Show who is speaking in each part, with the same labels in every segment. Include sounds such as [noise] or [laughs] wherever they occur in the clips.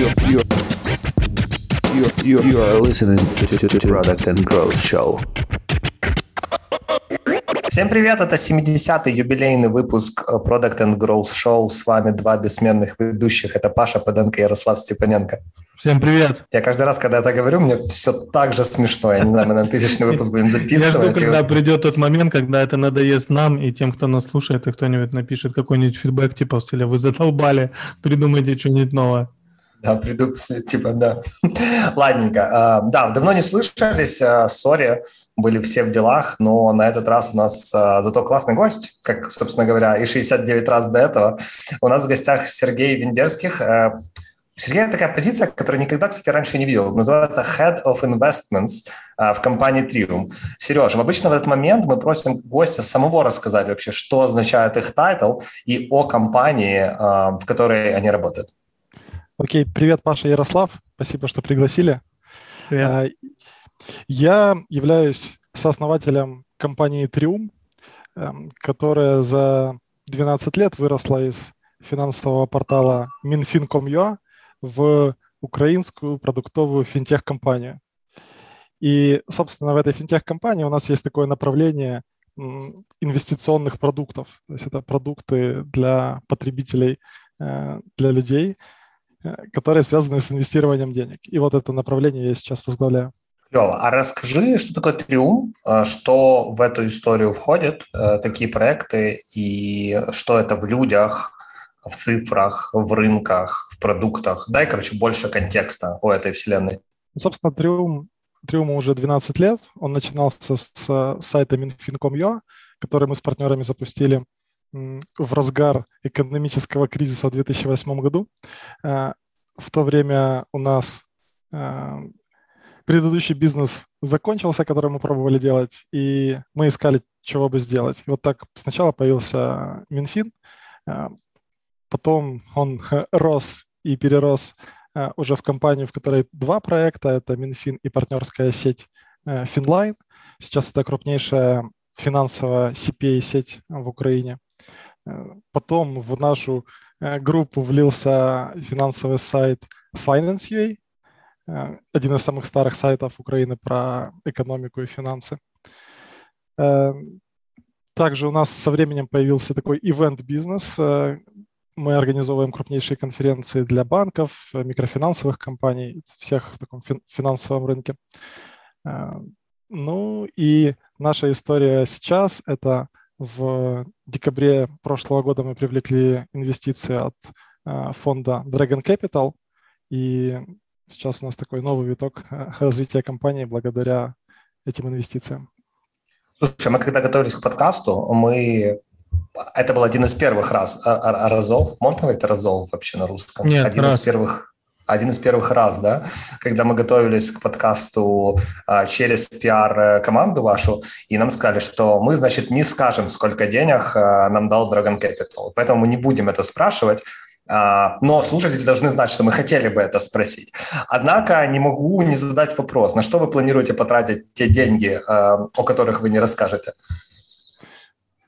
Speaker 1: you, you, you, you are listening to, to, to Product and Growth Show.
Speaker 2: Всем привет, это 70-й юбилейный выпуск Product and Growth Show. С вами два бессменных ведущих. Это Паша Паденко и Ярослав Степаненко.
Speaker 3: Всем привет.
Speaker 2: Я каждый раз, когда это говорю, мне все так же смешно. Я не знаю, мы на тысячный выпуск будем записывать.
Speaker 3: Я жду, когда придет тот момент, когда это надоест нам и тем, кто нас слушает, и кто-нибудь напишет какой-нибудь фидбэк, типа в стиле «Вы задолбали, придумайте что-нибудь новое».
Speaker 2: Да, приду, типа, да. [laughs] Ладненько. А, да, давно не слышались, а, sorry, были все в делах, но на этот раз у нас а, зато классный гость, как, собственно говоря, и 69 раз до этого. У нас в гостях Сергей Вендерских. Сергей – такая позиция, которую никогда, кстати, раньше не видел. Называется Head of Investments в компании Trium. Сереж, обычно в этот момент мы просим гостя самого рассказать вообще, что означает их title и о компании, в которой они работают.
Speaker 4: Окей, привет, Паша Ярослав. Спасибо, что пригласили. Привет. А, я являюсь сооснователем компании Trium, эм, которая за 12 лет выросла из финансового портала minfin.com.ua в украинскую продуктовую финтех-компанию. И, собственно, в этой финтех-компании у нас есть такое направление инвестиционных продуктов. То есть это продукты для потребителей, э, для людей – которые связаны с инвестированием денег. И вот это направление я сейчас возглавляю.
Speaker 2: Лева, а расскажи, что такое Триум, э, что в эту историю входит, такие э, проекты, и что это в людях, в цифрах, в рынках, в продуктах. Дай, короче, больше контекста о этой вселенной.
Speaker 4: Собственно, Триум, Триуму уже 12 лет. Он начинался с сайта minfin.com.ua, который мы с партнерами запустили в разгар экономического кризиса в 2008 году. Э, в то время у нас э, предыдущий бизнес закончился, который мы пробовали делать, и мы искали, чего бы сделать. И вот так сначала появился Минфин, э, потом он [laughs] рос и перерос уже в компанию, в которой два проекта, это Минфин и партнерская сеть Finline. Сейчас это крупнейшая финансовая CPA-сеть в Украине. Э, потом в нашу э, группу влился финансовый сайт Finance.ua, э, один из самых старых сайтов Украины про экономику и финансы. Также у нас со временем появился такой event-бизнес. Мы организовываем крупнейшие конференции для банков, микрофинансовых компаний, всех в таком финансовом рынке. Ну и наша история сейчас – это в декабре прошлого года мы привлекли инвестиции от э, фонда Dragon Capital, и сейчас у нас такой новый виток э, развития компании благодаря этим инвестициям.
Speaker 2: Слушай, мы когда готовились к подкасту, мы это был один из первых раз а, а, разов. Можно говорить разов вообще на русском?
Speaker 3: Нет,
Speaker 2: один
Speaker 3: раз.
Speaker 2: из первых один из первых раз, да, когда мы готовились к подкасту а, через пиар-команду вашу, и нам сказали, что мы, значит, не скажем, сколько денег а, нам дал Dragon Capital, поэтому мы не будем это спрашивать, а, но слушатели должны знать, что мы хотели бы это спросить. Однако не могу не задать вопрос, на что вы планируете потратить те деньги, а, о которых вы не расскажете?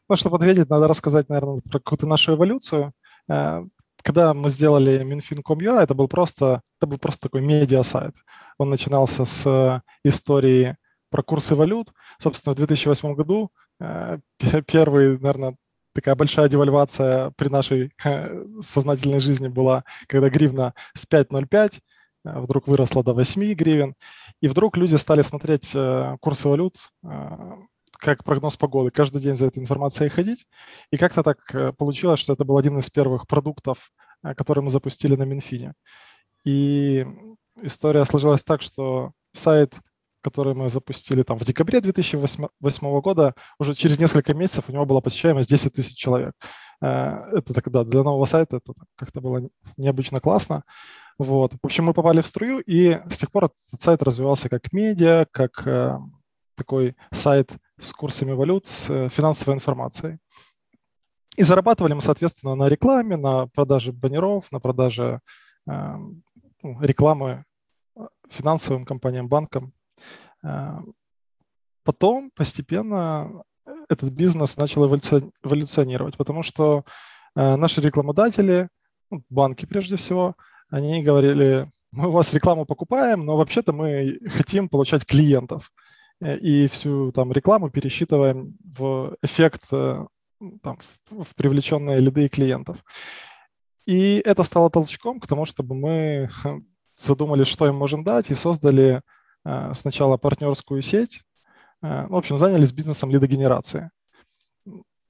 Speaker 4: Ну, чтобы ответить, надо рассказать, наверное, про какую-то нашу эволюцию. Когда мы сделали Minfin.com.ua, это был просто, это был просто такой медиа-сайт. Он начинался с э, истории про курсы валют. Собственно, в 2008 году э, первый, наверное, такая большая девальвация при нашей э, сознательной жизни была, когда гривна с 5.05 вдруг выросла до 8 гривен, и вдруг люди стали смотреть курсы валют как прогноз погоды, каждый день за этой информацией ходить. И как-то так э, получилось, что это был один из первых продуктов, э, который мы запустили на Минфине. И история сложилась так, что сайт, который мы запустили там в декабре 2008 года, уже через несколько месяцев у него была посещаемость 10 тысяч человек. Э, это тогда для нового сайта это как-то было необычно классно. Вот. В общем, мы попали в струю, и с тех пор этот сайт развивался как медиа, как такой сайт с курсами валют, с э, финансовой информацией. И зарабатывали мы, соответственно, на рекламе, на продаже баннеров, на продаже э, ну, рекламы э, финансовым компаниям, банкам. Э, потом постепенно этот бизнес начал эволюционировать, потому что э, наши рекламодатели, ну, банки прежде всего, они говорили, мы у вас рекламу покупаем, но вообще-то мы хотим получать клиентов. Э, и всю там рекламу пересчитываем в эффект э, там, в привлеченные лиды клиентов. И это стало толчком к тому, чтобы мы задумались, что им можем дать, и создали э, сначала партнерскую сеть. Э, в общем, занялись бизнесом лидогенерации.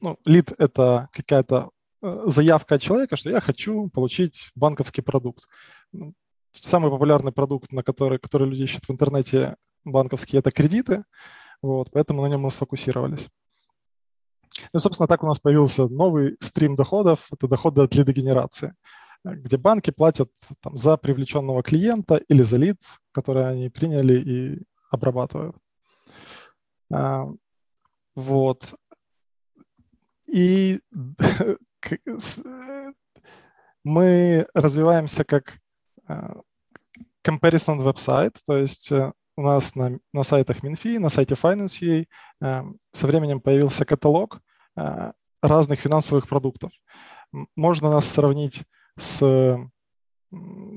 Speaker 4: Ну, лид – это какая-то заявка от человека, что я хочу получить банковский продукт. Ну, самый популярный продукт, на который, который люди ищут в интернете банковские, это кредиты. Вот, поэтому на нем мы сфокусировались. Ну, собственно, так у нас появился новый стрим доходов, это доходы от лидогенерации, где банки платят там, за привлеченного клиента или за лид, который они приняли и обрабатывают. А, вот. И [laughs] мы развиваемся как а, comparison веб-сайт, то есть э, у нас на, на сайтах Минфи, на сайте Finance.ua э, со временем появился каталог э, разных финансовых продуктов. Можно нас сравнить с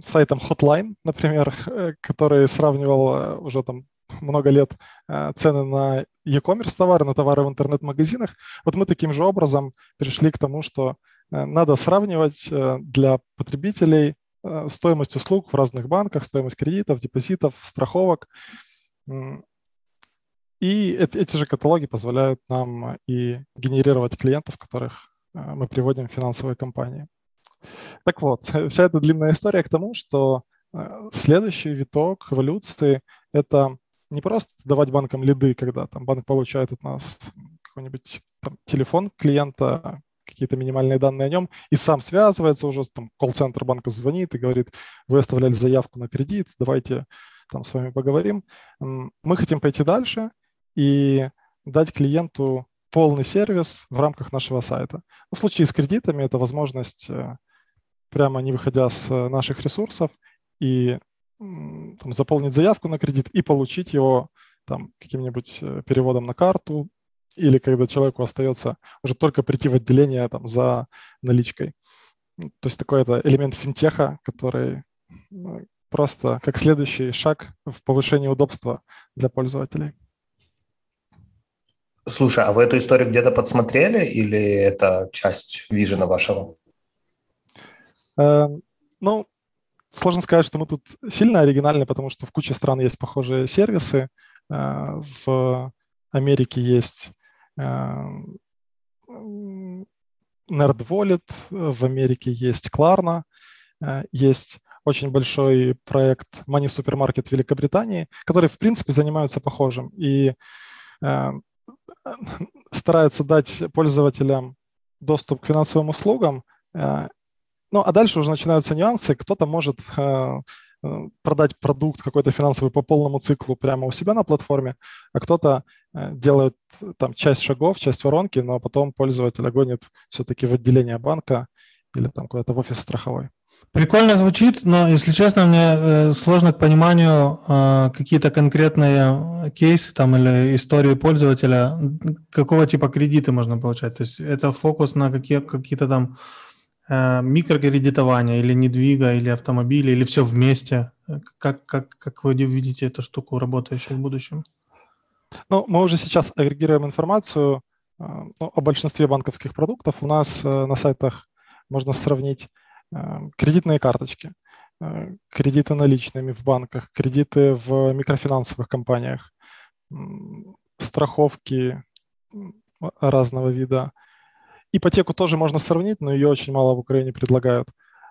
Speaker 4: сайтом Hotline, например, [laughs] э, который сравнивал уже там много лет цены на e-commerce товары, на товары в интернет-магазинах. Вот мы таким же образом перешли к тому, что надо сравнивать для потребителей стоимость услуг в разных банках, стоимость кредитов, депозитов, страховок. И эти же каталоги позволяют нам и генерировать клиентов, которых э, мы приводим в финансовые компании. Так вот, [laughs] вся эта длинная история к тому, что э, следующий виток эволюции – это не просто давать банкам лиды, когда там банк получает от нас какой-нибудь там, телефон клиента, какие-то минимальные данные о нем, и сам связывается уже, там, колл-центр банка звонит и говорит, вы оставляли заявку на кредит, давайте там с вами поговорим. Мы хотим пойти дальше и дать клиенту полный сервис в рамках нашего сайта. В случае с кредитами это возможность э, прямо не выходя с наших ресурсов и там, заполнить заявку на кредит и получить его там каким-нибудь э, переводом на карту, или когда человеку остается уже только прийти в отделение там, за наличкой. То есть такой это элемент финтеха, который ну, просто как следующий шаг в повышении удобства для пользователей.
Speaker 2: Слушай, а вы эту историю где-то подсмотрели или это часть вижена вашего?
Speaker 4: Э, ну, сложно сказать, что мы тут сильно оригинальны, потому что в куче стран есть похожие сервисы. Э, в Америке есть NerdWallet, в Америке есть Klarna, э, есть очень большой проект Money Supermarket в Великобритании, которые, в принципе, занимаются похожим и э, стараются дать пользователям доступ к финансовым услугам. Э, ну, а дальше уже начинаются нюансы. Кто-то может Э, продать продукт какой-то финансовый по полному циклу прямо у себя на платформе, а кто-то э, делает там часть шагов, часть воронки, но потом пользователя гонит все-таки в отделение банка или там куда-то в офис страховой.
Speaker 3: Прикольно звучит, но, если честно, мне э, сложно к пониманию э, какие-то конкретные кейсы там или истории пользователя, какого типа кредиты можно получать. То есть это фокус на какие, какие-то там Э, микрокредитование или недвига, или автомобили, или все вместе? Как, как, как вы видите эту штуку, работающую в будущем?
Speaker 4: Ну, мы уже сейчас агрегируем информацию э, ну, о большинстве банковских продуктов. У нас э, на сайтах можно сравнить кредитные карточки, кредиты наличными в банках, кредиты в микрофинансовых компаниях, страховки разного вида, Ипотеку тоже можно сравнить, но ее очень мало в Украине предлагают.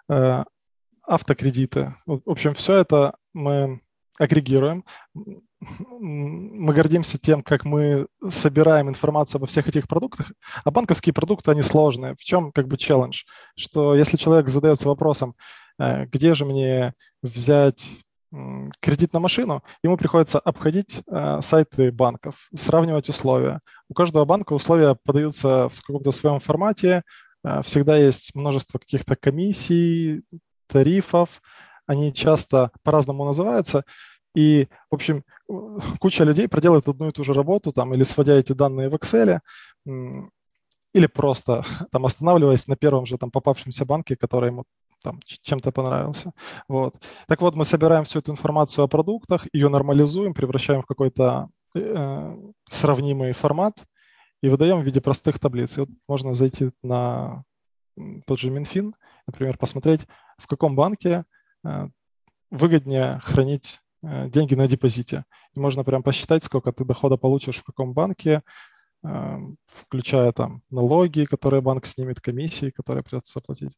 Speaker 4: Э, автокредиты. В общем, все это мы агрегируем. Мы гордимся тем, как мы собираем информацию обо всех этих продуктах. А банковские продукты, они сложные. В чем как бы челлендж? Что если человек задается вопросом, э, где же мне взять кредит на машину, ему приходится обходить э, сайты банков, сравнивать условия. У каждого банка условия подаются в каком-то своем формате, э, всегда есть множество каких-то комиссий, тарифов, они часто по-разному называются, и, в общем, куча людей проделает одну и ту же работу, там, или сводя эти данные в Excel, или просто [laughs] там останавливаясь на первом же там попавшемся банке, который ему там, чем-то понравился. Вот. Так вот, мы собираем всю эту информацию о продуктах, ее нормализуем, превращаем в какой-то э, сравнимый формат и выдаем в виде простых таблиц. И вот можно зайти на тот же Минфин, например, посмотреть, в каком банке э, выгоднее хранить э, деньги на депозите. И можно прям посчитать, сколько ты дохода получишь в каком банке, э, включая там налоги, которые банк снимет, комиссии, которые придется заплатить.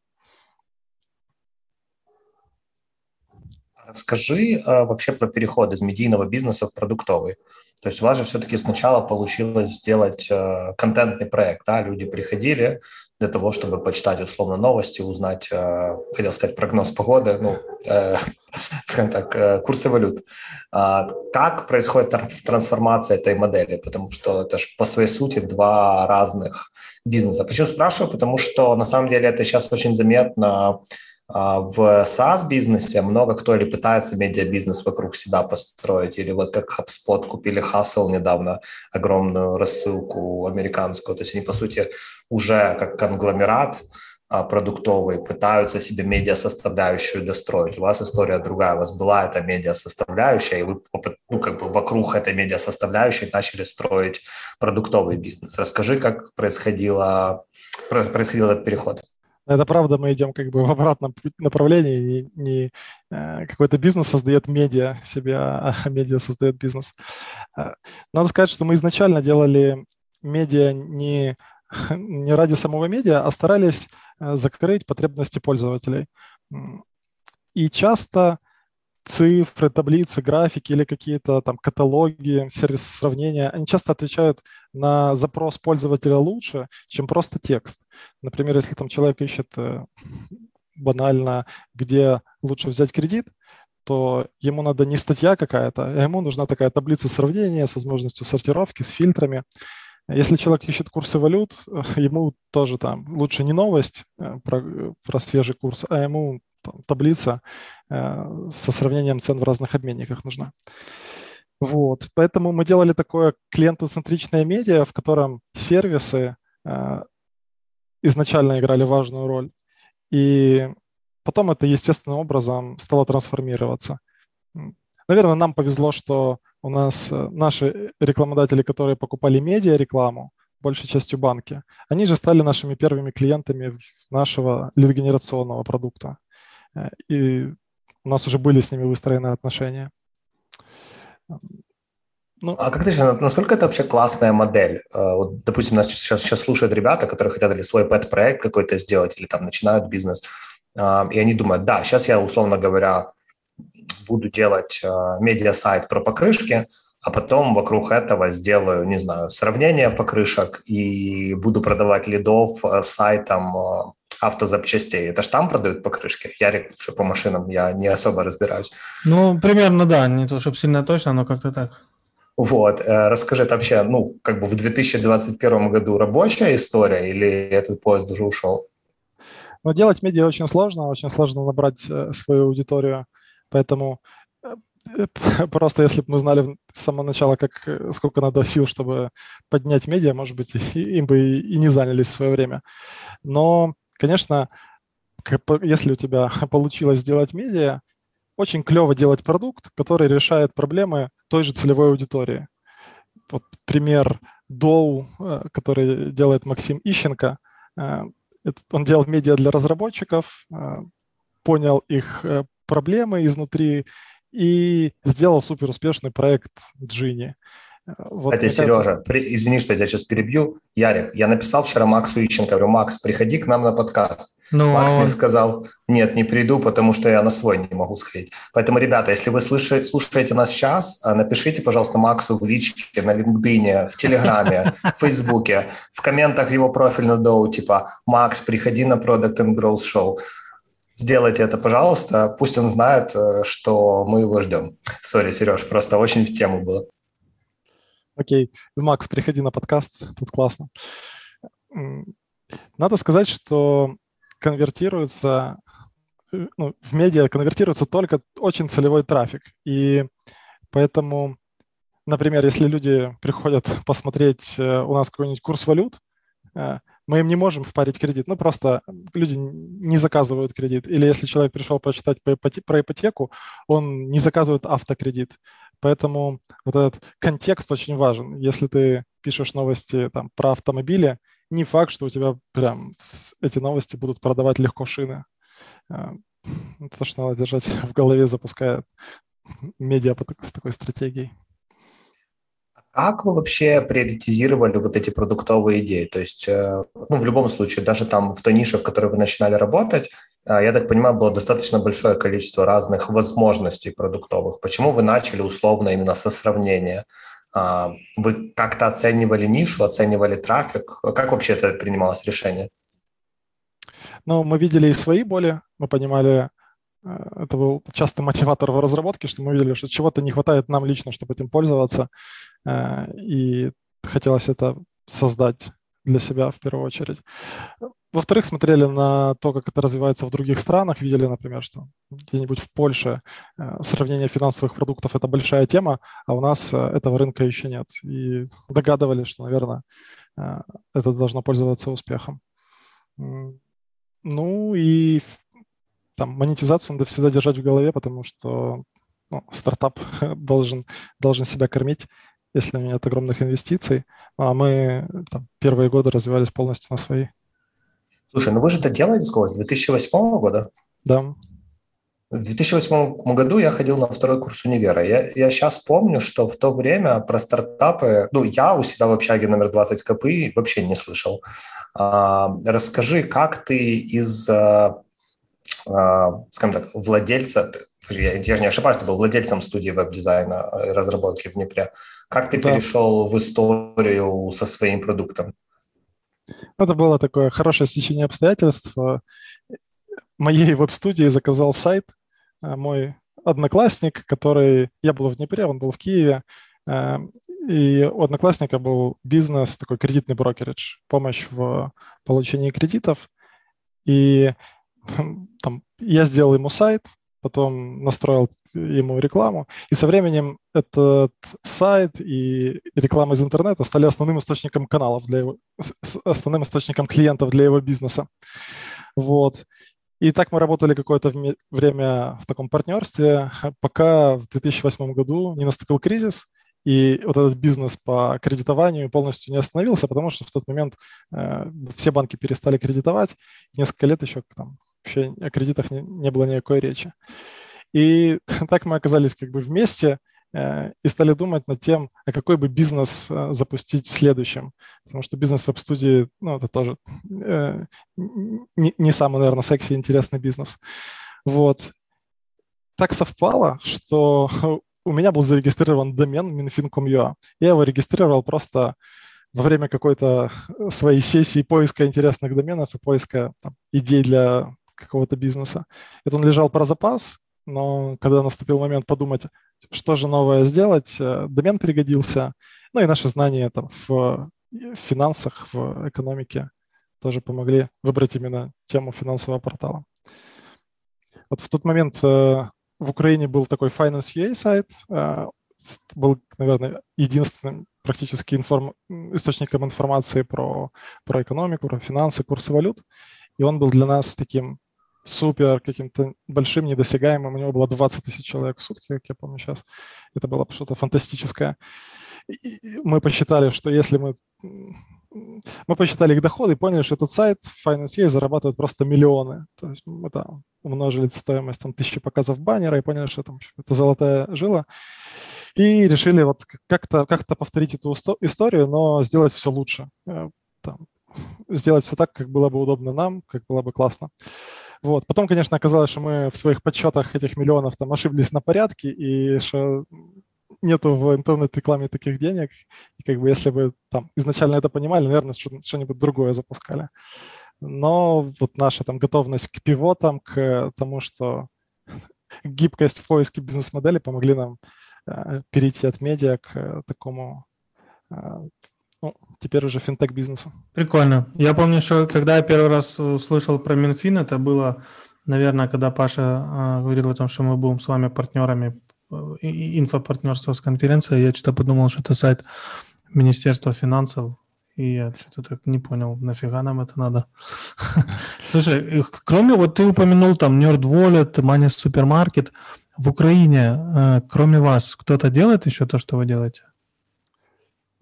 Speaker 2: Расскажи э, вообще про переход из медийного бизнеса в продуктовый. То есть у вас же все-таки сначала получилось сделать э, контентный проект, да, люди приходили для того, чтобы почитать условно новости, узнать, э, хотел сказать, прогноз погоды, ну, э, [laughs] скажем так, э, курсы валют. А, как происходит трансформация этой модели? Потому что это же по своей сути два разных бизнеса. Почему спрашиваю? Потому что на самом деле это сейчас очень заметно а, в SaaS-бизнесе много кто или пытается медиабизнес вокруг себя построить, или вот как HubSpot купили Hustle недавно, огромную рассылку американскую. То есть они, по сути, уже как конгломерат а, продуктовый пытаются себе медиа-составляющую достроить. У вас история другая. У вас была эта медиа-составляющая, и вы ну, как бы вокруг этой медиа-составляющей начали строить продуктовый бизнес. Расскажи, как происходило, происходил этот переход.
Speaker 4: Это правда, мы идем как бы в обратном направлении. Не, не э, какой-то бизнес создает медиа себе, а, а [laughs] медиа создает бизнес. Э, надо сказать, что мы изначально делали медиа не, [laughs] не ради самого медиа, а старались э, закрыть потребности пользователей. И часто цифры, таблицы, графики или какие-то там каталоги, сервисы сравнения, они часто отвечают на запрос пользователя лучше, чем просто текст. Например, если там человек ищет э, банально, где лучше взять кредит, то ему надо не статья какая-то, а ему нужна такая таблица сравнения с возможностью сортировки, с фильтрами. Если человек ищет курсы валют, [laughs] ему тоже там лучше не новость э, про, про свежий курс, а ему там, таблица э, со сравнением цен в разных обменниках нужна. Вот, поэтому мы делали такое клиентоцентричное медиа, в котором сервисы э, изначально играли важную роль, и потом это естественным образом стало трансформироваться. Наверное, нам повезло, что у нас э, наши рекламодатели, которые покупали медиа-рекламу, большей частью банки, они же стали нашими первыми клиентами нашего лид-генерационного продукта. Э, и у нас уже были с ними выстроены отношения.
Speaker 2: Ну, а как ты считаешь, насколько это вообще классная модель? Э, вот, допустим, нас сейчас, сейчас слушают ребята, которые хотят или свой пэт-проект какой-то сделать, или там начинают бизнес, э, и они думают, да, сейчас я, условно говоря, буду делать медиа-сайт про покрышки, а потом вокруг этого сделаю, не знаю, сравнение покрышек и буду продавать лидов сайтом автозапчастей. Это ж там продают покрышки? Я что по машинам, я не особо разбираюсь.
Speaker 3: Ну, примерно, да, не то, чтобы сильно точно, но как-то так.
Speaker 2: Вот, э, расскажи, это вообще, ну, как бы в 2021 году рабочая история или этот поезд уже ушел?
Speaker 4: Ну, делать медиа очень сложно, очень сложно набрать э, свою аудиторию, поэтому э, [laughs] просто если бы мы знали с самого начала, как, сколько надо сил, чтобы поднять медиа, может быть, им бы и не занялись в свое время. Но Конечно, если у тебя [laughs] получилось сделать медиа, очень клево делать продукт, который решает проблемы той же целевой аудитории. Вот пример Доу, э, который делает Максим Ищенко. Э, он делал медиа для разработчиков, э, понял их проблемы изнутри и сделал супер успешный проект Джини.
Speaker 2: Вот, Сережа, кажется... при... извини, что я тебя сейчас перебью. Ярик, я написал вчера Максу Ищенко, говорю, Макс, приходи к нам на подкаст. Ну, Макс мне сказал, нет, не приду, потому что я на свой не могу сходить. Поэтому, ребята, если вы слушаете, слушаете нас сейчас, а, напишите, пожалуйста, Максу в личке, на LinkedIn, в Телеграме, [laughs] в Фейсбуке, в комментах его профиль на Доу, типа, Макс, приходи на Product and Growth Show. Сделайте это, пожалуйста. Пусть он знает, э, что мы его ждем. Сори, Сереж, просто очень в тему было.
Speaker 4: Окей, Макс, приходи на подкаст, тут классно. Надо сказать, что конвертируется, э, ну, в медиа конвертируется только очень целевой трафик. И поэтому, например, если люди приходят посмотреть э, у нас какой-нибудь курс валют, э, мы им не можем впарить кредит. Ну, просто люди не заказывают кредит. Или если человек пришел прочитать про ипотеку, он не заказывает автокредит. Поэтому вот этот контекст очень важен. Если ты пишешь новости там, про автомобили, не факт, что у тебя прям эти новости будут продавать легко шины. Э, это то, что надо держать [laughs] в голове, запуская медиа с такой стратегией.
Speaker 2: Как вы вообще приоритизировали вот эти продуктовые идеи? То есть, э, ну, в любом случае, даже там в той нише, в которой вы начинали работать, я так понимаю, было достаточно большое количество разных возможностей продуктовых. Почему вы начали условно именно со сравнения? А, вы как-то оценивали нишу, оценивали трафик? Как вообще это принималось решение?
Speaker 4: Ну, мы видели и свои боли, мы понимали, Э, это был частый мотиватор в разработке, что мы видели, что чего-то не хватает нам лично, чтобы этим пользоваться, э, и хотелось это создать для себя в первую очередь. Во-вторых, смотрели на то, как это развивается в других странах, видели, например, что где-нибудь в Польше э, сравнение финансовых продуктов – это большая тема, а у нас этого рынка еще нет. И догадывались, что, наверное, это должно пользоваться успехом. Ну и там монетизацию надо всегда держать в голове, потому что ну, стартап [laughs] должен, должен себя кормить, если нет огромных инвестиций. А мы там, первые годы развивались полностью на свои.
Speaker 2: Слушай, ну вы же это делаете сколько? С 2008 года?
Speaker 4: Да.
Speaker 2: В 2008 году я ходил на второй курс универа. Я, я сейчас помню, что в то время про стартапы, ну, я у себя в общаге номер 20 КПИ вообще не слышал. А, расскажи, как ты из а, а, скажем так, владельца, я, я не ошибаюсь, ты был владельцем студии веб-дизайна и разработки в Днепре. Как ты да. перешел в историю со своим продуктом?
Speaker 4: Это было такое хорошее стечение обстоятельств. Моей веб-студии заказал сайт а, мой одноклассник, который... Я был в Днепре, он был в Киеве. А, и у одноклассника был бизнес, такой кредитный брокеридж, помощь в получении кредитов. И [laughs] там, я сделал ему сайт, потом настроил ему рекламу, и со временем этот сайт и реклама из интернета стали основным источником каналов для его, основным источником клиентов для его бизнеса. Вот. И так мы работали какое-то время в таком партнерстве, пока в 2008 году не наступил кризис, и вот этот бизнес по кредитованию полностью не остановился, потому что в тот момент э, все банки перестали кредитовать. Несколько лет еще там, вообще о кредитах не, не было никакой речи. И [laughs] так мы оказались как бы вместе э, и стали думать над тем, а какой бы бизнес э, запустить следующим. Потому что бизнес веб-студии, ну, это тоже э, не, не самый, наверное, секси интересный бизнес. Вот. Так совпало, что [laughs] у меня был зарегистрирован домен minfin.com.ua. Я его регистрировал просто во время какой-то своей сессии поиска интересных доменов и поиска там, идей для какого-то бизнеса. Это он лежал про запас, но когда наступил момент подумать, что же новое сделать, э, домен пригодился, ну и наши знания там, в финансах, в экономике тоже помогли выбрать именно тему финансового портала. Вот в тот момент э, в Украине был такой Finance.ua сайт, э, был, наверное, единственным практически информ... источником информации про, про экономику, про финансы, курсы валют. И он был для нас таким супер каким-то большим, недосягаемым. У него было 20 тысяч человек в сутки, как я помню сейчас. Это было что-то фантастическое. И мы посчитали, что если мы... Мы посчитали их доходы и поняли, что этот сайт Finance.ua зарабатывает просто миллионы. То есть мы там умножили стоимость там, тысячи показов баннера и поняли, что там, это золотая жила. И решили вот как-то как повторить эту историю, но сделать все лучше. Э, там, сделать все так, как было бы удобно нам, как было бы классно. Вот. Потом, конечно, оказалось, что мы в своих подсчетах этих миллионов там ошиблись на порядке, и что нету в интернет-рекламе таких денег. И как бы если бы там изначально это понимали, наверное, что-нибудь другое запускали. Но вот наша там готовность к пивотам, к тому, что гибкость в поиске бизнес-модели помогли нам э, перейти от медиа к э, такому э, ну, теперь уже финтех-бизнесу.
Speaker 3: Прикольно. Я помню, что когда я первый раз услышал про Минфин, это было, наверное, когда Паша а, говорил о том, что мы будем с вами партнерами э, инфопартнерства с конференцией, я что-то подумал, что это сайт Министерства финансов, и я что-то так не понял, нафига нам это надо. [laughs] Слушай, кроме, вот ты упомянул там Nerd Wallet, Money Supermarket, в Украине, э, кроме вас, кто-то делает еще то, что вы делаете?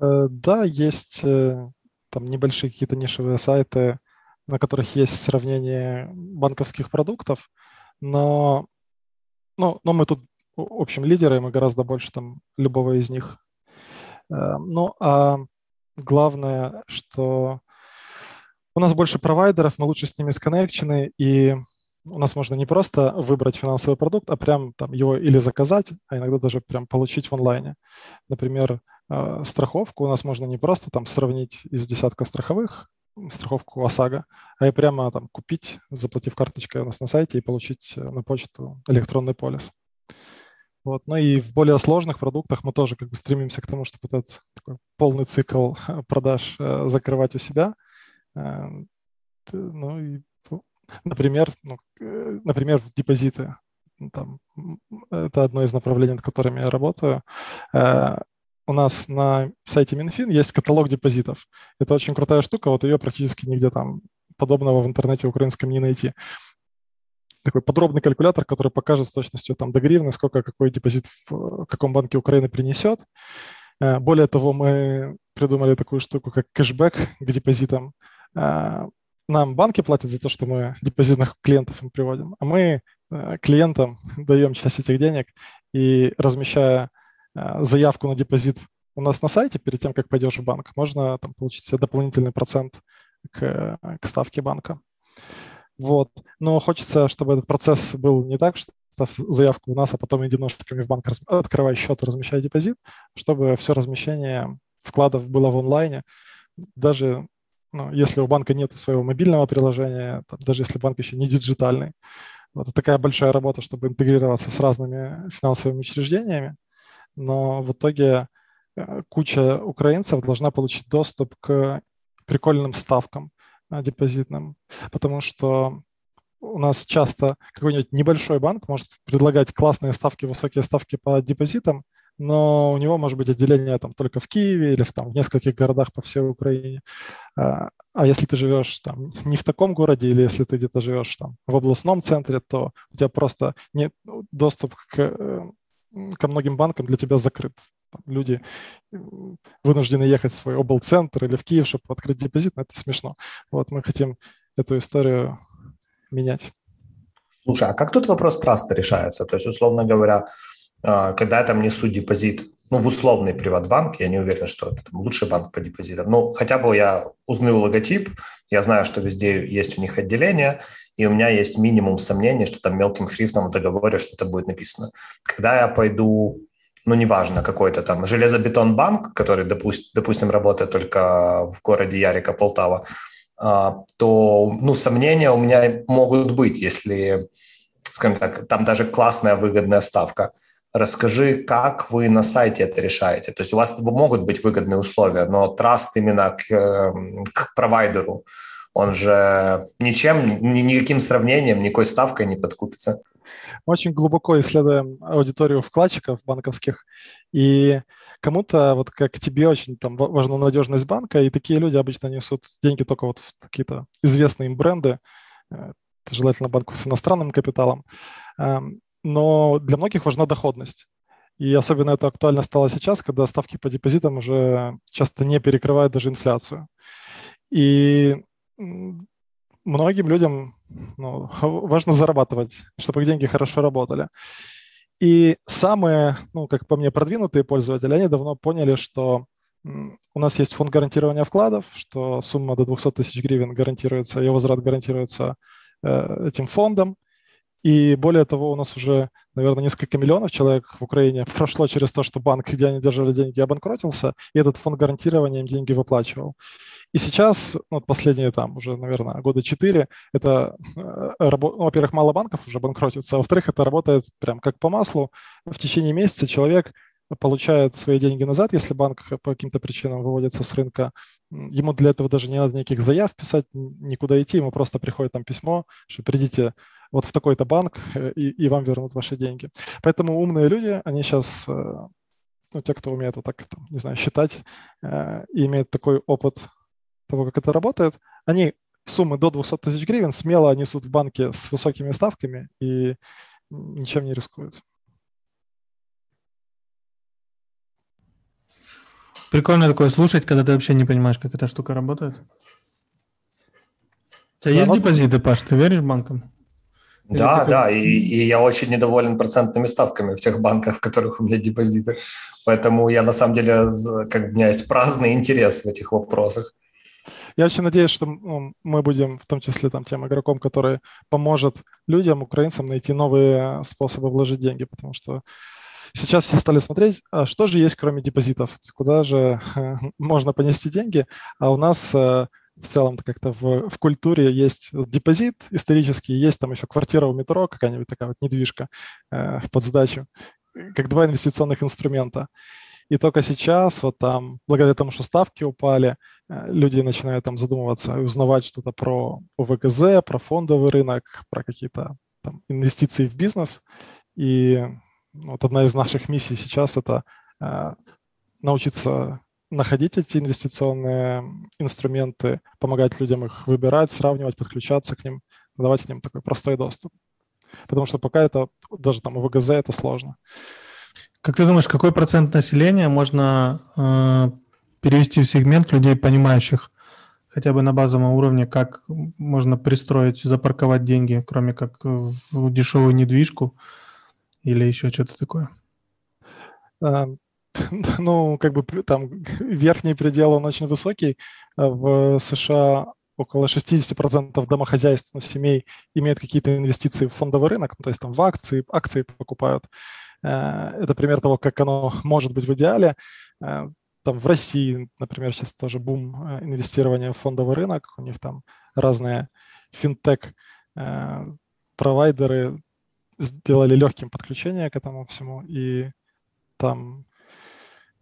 Speaker 4: Э, да, есть э, там небольшие какие-то нишевые сайты, на которых есть сравнение банковских продуктов, но, ну, но мы тут, в общем, лидеры, мы гораздо больше там любого из них. Ну, а главное, что у нас больше провайдеров, мы лучше с ними сконнекчены, и у нас можно не просто выбрать финансовый продукт, а прям там его или заказать, а иногда даже прям получить в онлайне. Например, э, страховку у нас можно не просто там сравнить из десятка страховых, страховку ОСАГО, а и прямо там купить, заплатив карточкой у нас на сайте и получить э, на почту электронный полис. Вот. Ну и в более сложных продуктах мы тоже как бы стремимся к тому, чтобы этот такой полный цикл [laughs] продаж э, закрывать у себя. Ну и Например, ну, э, например, депозиты. Там, это одно из направлений, над которыми я работаю. Э, у нас на сайте Минфин есть каталог депозитов. Это очень крутая штука, вот ее практически нигде там подобного в интернете украинском не найти. Такой подробный калькулятор, который покажет с точностью там, до гривны, сколько какой депозит в каком банке Украины принесет. Э, более того, мы придумали такую штуку, как кэшбэк к депозитам нам банки платят за то, что мы депозитных клиентов им приводим, а мы э, клиентам [laughs] даем часть этих денег и размещая э, заявку на депозит у нас на сайте перед тем, как пойдешь в банк, можно там, получить себе дополнительный процент к, к ставке банка. Вот. Но хочется, чтобы этот процесс был не так, что заявку у нас, а потом иди ножками в банк, открывай счет и размещай депозит, чтобы все размещение вкладов было в онлайне. Даже ну, если у банка нет своего мобильного приложения, там, даже если банк еще не диджитальный. Вот, такая большая работа, чтобы интегрироваться с разными финансовыми учреждениями. Но в итоге э, куча украинцев должна получить доступ к прикольным ставкам э, депозитным, потому что у нас часто какой-нибудь небольшой банк может предлагать классные ставки, высокие ставки по депозитам, но у него может быть отделение там только в Киеве или в, там, в нескольких городах по всей Украине. А, а если ты живешь там не в таком городе или если ты где-то живешь там в областном центре, то у тебя просто нет доступ к, э, ко многим банкам для тебя закрыт. Там люди вынуждены ехать в свой облцентр или в Киев, чтобы открыть депозит, но это смешно. Вот мы хотим эту историю менять.
Speaker 2: Слушай, а как тут вопрос траста решается? То есть, условно говоря, а, когда я там несу депозит, ну, в условный приватбанк, я не уверен, что это там, лучший банк по депозитам, ну, хотя бы я узнаю логотип, я знаю, что везде есть у них отделение, и у меня есть минимум сомнений, что там мелким шрифтом в договоре что-то будет написано. Когда я пойду ну, неважно, какой-то там железобетон-банк, который, допустим, допустим, работает только в городе Ярика, Полтава, а, то, ну, сомнения у меня могут быть, если, скажем так, там даже классная выгодная ставка – Расскажи, как вы на сайте это решаете. То есть у вас могут быть выгодные условия, но траст именно к, эм, к провайдеру, он же ничем, никаким сравнением, никакой ставкой не подкупится.
Speaker 4: Мы очень глубоко исследуем аудиторию вкладчиков банковских, и кому-то, вот как тебе, очень там важна надежность банка, и такие люди обычно несут деньги только вот в какие-то известные им бренды, э, желательно банку с иностранным капиталом. Но для многих важна доходность. И особенно это актуально стало сейчас, когда ставки по депозитам уже часто не перекрывают даже инфляцию. И многим людям ну, [laughs] важно зарабатывать, чтобы их деньги хорошо работали. И самые, ну, как по мне, продвинутые пользователи, они давно поняли, что у нас есть фонд гарантирования вкладов, что сумма до 200 тысяч гривен гарантируется, ее возврат гарантируется э, этим фондом. И более того, у нас уже, наверное, несколько миллионов человек в Украине [laughs] прошло через то, что банк, где они держали деньги, обанкротился, и этот фонд гарантирования им деньги выплачивал. И сейчас, ну, последние там уже, наверное, года четыре, это, э, ну, во-первых, мало банков уже банкротится, а во-вторых, это работает прям как по маслу. В течение месяца человек получает свои деньги назад, если банк по каким-то причинам выводится с рынка. Ему для этого даже не надо никаких заяв писать, никуда идти, ему просто приходит там письмо, что придите вот в такой-то банк, э, и, и вам вернут ваши деньги. Поэтому умные люди, они сейчас, э, ну, те, кто умеет вот так, там, не знаю, считать, э, и имеют такой опыт того, как это работает, они суммы до 200 тысяч гривен смело несут в банке с высокими ставками и ничем не рискуют.
Speaker 3: Прикольно такое слушать, когда ты вообще не понимаешь, как эта штука работает. У тебя да, есть вот... депозиты, Паш? Ты веришь банкам?
Speaker 2: Или да, ты... да, и, и я очень недоволен процентными ставками в тех банках, в которых у меня депозиты. Поэтому я на самом деле, как у меня есть праздный интерес в этих вопросах.
Speaker 4: Я очень надеюсь, что ну, мы будем в том числе там тем игроком, который поможет людям, украинцам найти новые способы вложить деньги, потому что сейчас все стали смотреть, а что же есть кроме депозитов, куда же [laughs] можно понести деньги, а у нас э, в целом как-то в, в культуре есть депозит исторический, есть там еще квартира у метро, какая-нибудь такая вот недвижка э, под сдачу, как два инвестиционных инструмента. И только сейчас, вот там, благодаря тому, что ставки упали, э, люди начинают там задумываться и узнавать что-то про ОВГЗ, про фондовый рынок, про какие-то там инвестиции в бизнес. И вот одна из наших миссий сейчас – это э, научиться находить эти инвестиционные инструменты, помогать людям их выбирать, сравнивать, подключаться к ним, давать к ним такой простой доступ. Потому что пока это, даже там ОВГЗ, это сложно.
Speaker 3: Как ты думаешь, какой процент населения можно э, перевести в сегмент людей, понимающих хотя бы на базовом уровне, как можно пристроить, запарковать деньги, кроме как в дешевую недвижку или еще что-то такое? [laughs]
Speaker 4: Ну, как бы там [laughs] верхний предел, он очень высокий. В США около 60% домохозяйств, ну, семей имеют какие-то инвестиции в фондовый рынок, ну, то есть там в акции, акции покупают. Э, это пример того, как оно может быть в идеале. Э, там в России, например, сейчас тоже бум э, инвестирования в фондовый рынок. У них там разные финтех провайдеры сделали легким подключение к этому всему. И там,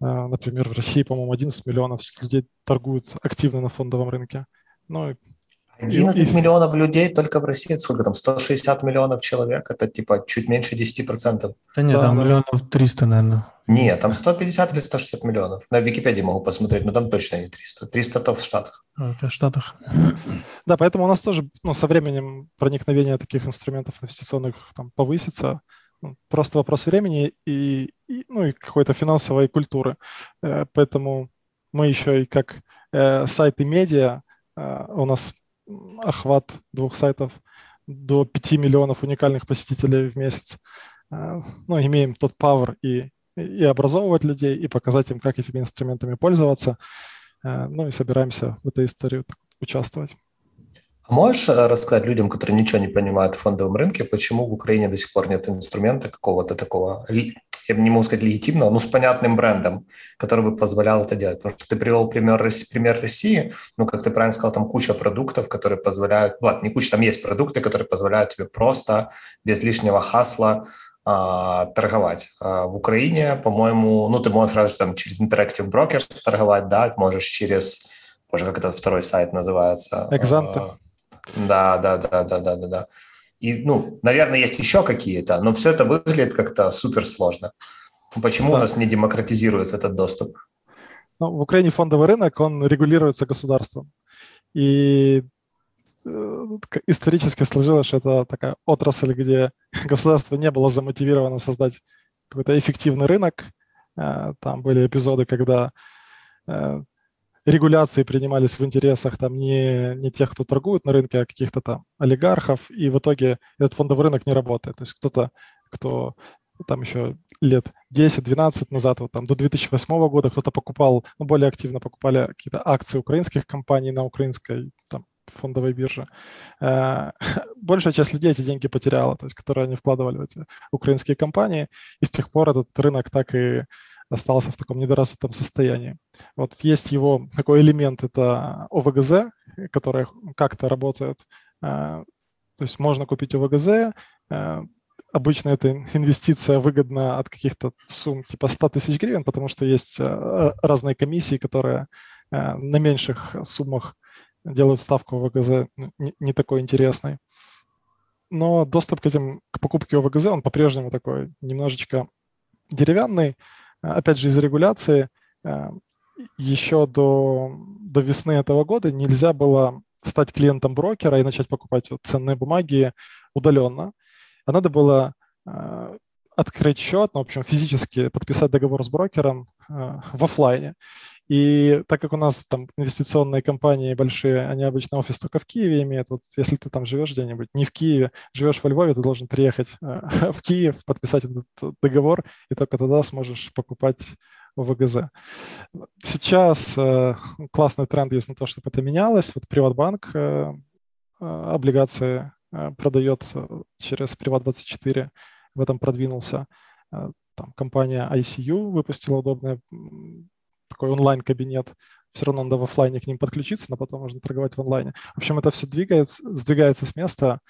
Speaker 4: например, в России, по-моему, 11 миллионов людей торгуют активно на фондовом рынке. Ну,
Speaker 2: 11 и, миллионов людей только в России. Сколько там? 160 миллионов человек. Это типа чуть меньше 10%.
Speaker 3: Да нет, да, там миллионов 300, наверное.
Speaker 2: Нет, там 150 или 160 миллионов. На Википедии могу посмотреть, но там точно не 300. 300 то в Штатах.
Speaker 3: А, это в Штатах. [coughs]
Speaker 4: Да, поэтому у нас тоже ну, со временем проникновение таких инструментов инвестиционных там, повысится. Ну, просто вопрос времени и, и, ну, и какой-то финансовой культуры. Э, поэтому мы еще и как э, сайты медиа, э, у нас охват двух сайтов до 5 миллионов уникальных посетителей в месяц. Ну, имеем тот power и, и образовывать людей, и показать им, как этими инструментами пользоваться. Ну и собираемся в этой истории участвовать.
Speaker 2: А можешь рассказать людям, которые ничего не понимают в фондовом рынке, почему в Украине до сих пор нет инструмента какого-то такого я не могу сказать легитимного, но с понятным брендом, который бы позволял это делать. Потому что ты привел пример, пример России, ну, как ты правильно сказал, там куча продуктов, которые позволяют, ладно, не куча, там есть продукты, которые позволяют тебе просто без лишнего хасла а, торговать. А в Украине, по-моему, ну, ты можешь разве там через Interactive Brokers торговать, да, ты можешь через, боже, как этот второй сайт называется?
Speaker 4: Экзанта. А,
Speaker 2: да, да, да, да, да, да, да. И, ну, наверное, есть еще какие-то, но все это выглядит как-то супер сложно. Почему да. у нас не демократизируется этот доступ?
Speaker 4: Ну, в Украине фондовый рынок, он регулируется государством. И э, исторически сложилось, что это такая отрасль, где [laughs] государство не было замотивировано создать какой-то эффективный рынок. Э, там были эпизоды, когда э, регуляции принимались в интересах там не, не тех, кто торгует на рынке, а каких-то там олигархов, и в итоге этот фондовый рынок не работает. То есть кто-то, кто там еще лет 10-12 назад, вот там до 2008 года кто-то покупал, ну, более активно покупали какие-то акции украинских компаний на украинской там, фондовой бирже. Э, [laughs] большая часть людей эти деньги потеряла, то есть которые они вкладывали в эти украинские компании, и с тех пор этот рынок так и остался в таком недоразвитом состоянии. Вот есть его такой элемент, это ОВГЗ, которые как-то работают. Э, то есть можно купить ОВГЗ, э, обычно эта инвестиция выгодна от каких-то сумм типа 100 тысяч гривен, потому что есть э, разные комиссии, которые на меньших суммах делают ставку ОВГЗ не такой интересной. Но доступ к этим, к покупке ОВГЗ, он по-прежнему такой немножечко деревянный, опять же, из-за регуляции, э, еще до, до весны этого года нельзя было стать клиентом брокера и начать покупать вот ценные бумаги удаленно. А надо было э, открыть счет, ну, в общем, физически подписать договор с брокером э, в офлайне. И так как у нас там инвестиционные компании большие, они обычно офис только в Киеве имеют, вот если ты там живешь где-нибудь, не в Киеве, живешь во Львове, ты должен приехать э, [laughs] в Киев, подписать этот договор, и только тогда сможешь покупать ВГЗ. Сейчас э, классный тренд есть на то, чтобы это менялось. Вот Приватбанк э, э, облигации э, продает э, через Приват24, в этом продвинулся. Э, там компания ICU выпустила удобный такой онлайн-кабинет. Все равно надо в офлайне к ним подключиться, но потом можно торговать в онлайне. В общем, это все двигается, сдвигается с места.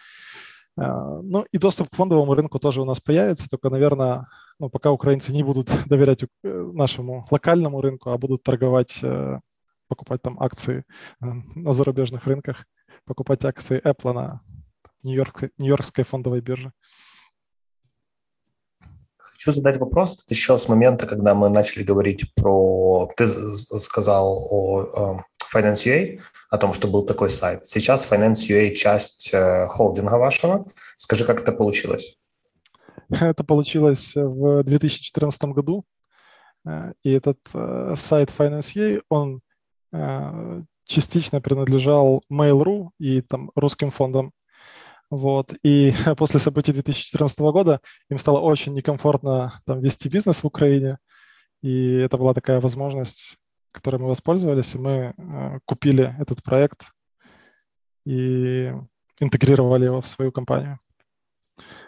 Speaker 4: Э, ну и доступ к фондовому рынку тоже у нас появится, только, наверное, ну, пока украинцы не будут [laughs] доверять э, нашему локальному рынку, а будут торговать, э, покупать там акции на зарубежных рынках, покупать акции Apple на Нью-Йоркской, Нью-Йоркской фондовой бирже.
Speaker 2: Хочу задать вопрос еще с момента, когда мы начали говорить про... Ты сказал о Finance.ua, о том, что был такой сайт. Сейчас Finance.ua часть э, холдинга вашего. Скажи, как это получилось?
Speaker 4: Это получилось в 2014 году. Э, и этот э, сайт Finance.ua, он частично принадлежал Mail.ru и там русским фондам. Вот. И [laughs] после событий 2014 года им стало очень некомфортно там, вести бизнес в Украине. И это была такая возможность которой мы воспользовались, и мы э, купили этот проект и интегрировали его в свою компанию.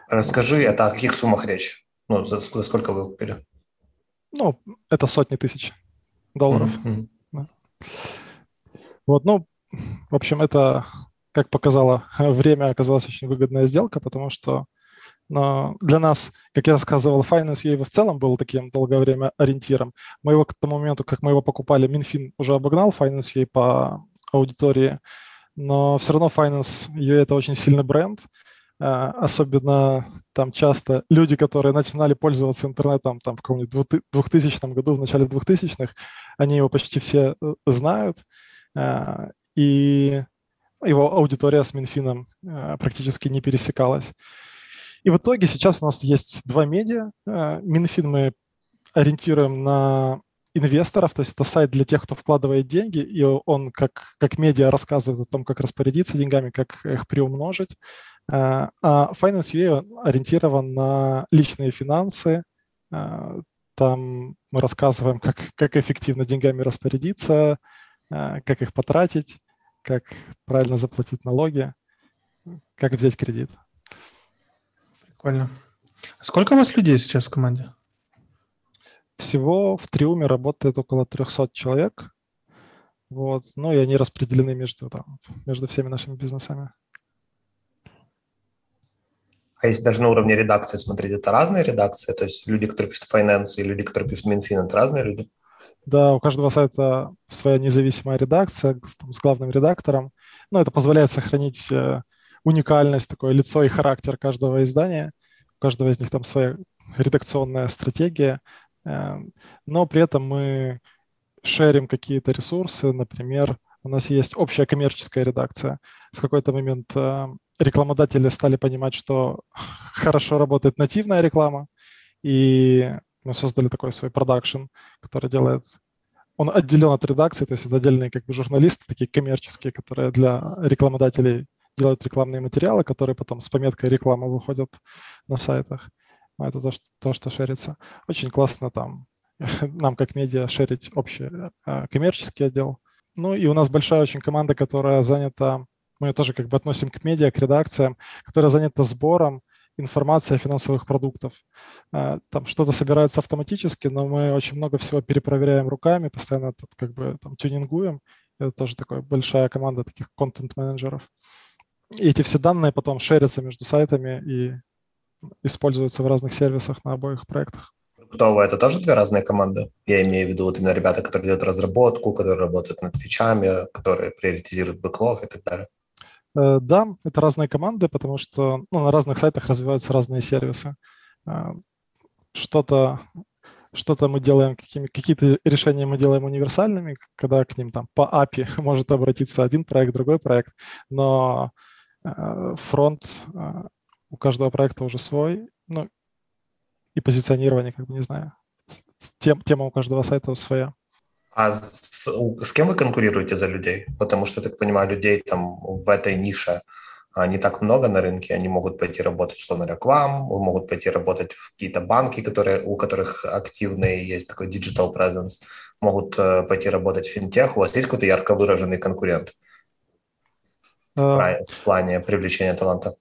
Speaker 2: Расскажи, это о каких суммах речь? Ну, за, за сколько вы купили?
Speaker 4: Ну, это сотни тысяч долларов. Mm-hmm. Да. Вот, ну, в общем, это, как показало время, оказалась очень выгодная сделка, потому что но для нас, как я рассказывал, Finance UAV в целом был таким долгое время ориентиром. Мы его к тому моменту, как мы его покупали, Минфин уже обогнал Finance UA по аудитории, но все равно Finance UA это очень сильный бренд, а, особенно там часто люди, которые начинали пользоваться интернетом там в каком-нибудь 2000 году, в начале 2000-х, они его почти все э, знают, и его аудитория с Минфином а, практически не пересекалась. И в итоге сейчас у нас есть два медиа. Э, Минфин мы ориентируем на инвесторов, то есть это сайт для тех, кто вкладывает деньги, и он как, как медиа рассказывает о том, как распорядиться деньгами, как их приумножить. Э, а Finance UA ориентирован на личные финансы. Э, там мы рассказываем, как, как эффективно деньгами распорядиться, как их потратить, как правильно заплатить налоги, как взять кредит.
Speaker 3: Прикольно. Сколько у вас людей сейчас в команде?
Speaker 4: Всего в Триуме работает около 300 человек. Вот. Ну и они распределены между, там, между всеми нашими бизнесами.
Speaker 2: А если даже на уровне редакции смотреть, это разные редакции? То есть люди, которые пишут finance, и люди, которые пишут Минфин, это разные люди?
Speaker 4: Да, у каждого сайта своя независимая редакция там, с главным редактором. Но это позволяет сохранить э, уникальность, такое лицо и характер каждого издания. У каждого из них там своя редакционная стратегия, эм, но при этом мы шерим какие-то ресурсы, например, у нас есть общая коммерческая редакция. В какой-то момент э, рекламодатели стали понимать, что хорошо работает нативная реклама, и мы создали такой свой продакшн, который делает он отделен от редакции, то есть это отдельные как бы журналисты, такие коммерческие, которые для рекламодателей делают рекламные материалы, которые потом с пометкой реклама выходят на сайтах. А это то, что, то, что шерится. Очень классно там [laughs] нам как медиа шерить общий э, коммерческий отдел. Ну и у нас большая очень команда, которая занята, мы ее тоже как бы относим к медиа, к редакциям, которая занята сбором информации о финансовых продуктах. Э, там что-то собирается автоматически, но мы очень много всего перепроверяем руками, постоянно это как бы там тюнингуем. Это тоже такая большая команда таких контент-менеджеров. И эти все данные потом шерятся между сайтами и используются в разных сервисах на обоих проектах.
Speaker 2: Продуктовые – это тоже две разные команды? Я имею в виду вот именно ребята, которые делают разработку, которые работают над фичами, которые приоритизируют бэклог и так далее.
Speaker 4: Э, да, это разные команды, потому что ну, на разных сайтах развиваются разные сервисы. Э, что-то что-то мы делаем, какие-то решения мы делаем универсальными, когда к ним там по API [laughs] может обратиться один проект, другой проект, но э, фронт у каждого проекта уже свой, ну, и позиционирование, как бы, не знаю, тем, тема у каждого сайта своя.
Speaker 2: А с, с кем вы конкурируете за людей? Потому что, я так понимаю, людей там в этой нише не так много на рынке, они могут пойти работать, что говоря, к вам, могут пойти работать в какие-то банки, которые, у которых активный есть такой digital presence, могут э, пойти работать в финтех. У вас есть какой-то ярко выраженный конкурент uh, в плане привлечения таланта?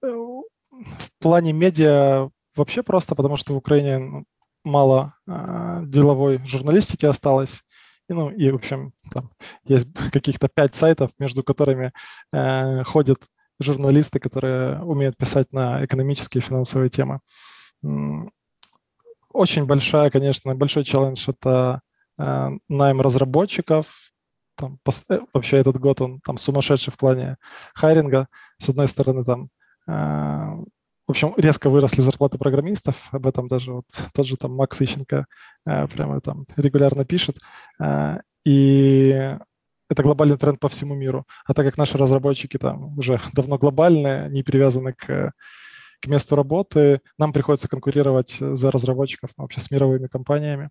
Speaker 4: Э, в плане медиа вообще просто, потому что в Украине ну, мало э, деловой журналистики осталось. И, ну, и, в общем, там есть каких-то пять сайтов, между которыми э, ходят журналисты, которые умеют писать на экономические и финансовые темы. Очень большая, конечно, большой челлендж – это э, найм разработчиков. Там, э, вообще этот год он там сумасшедший в плане хайринга. С одной стороны, там э, в общем, резко выросли зарплаты программистов, об этом даже вот тот же там Макс Ищенко э, прямо там регулярно пишет. Э, и это глобальный тренд по всему миру. А так как наши разработчики там уже [laughs] давно глобальные, не привязаны к, к месту работы, нам приходится конкурировать за разработчиков ну, вообще с мировыми компаниями.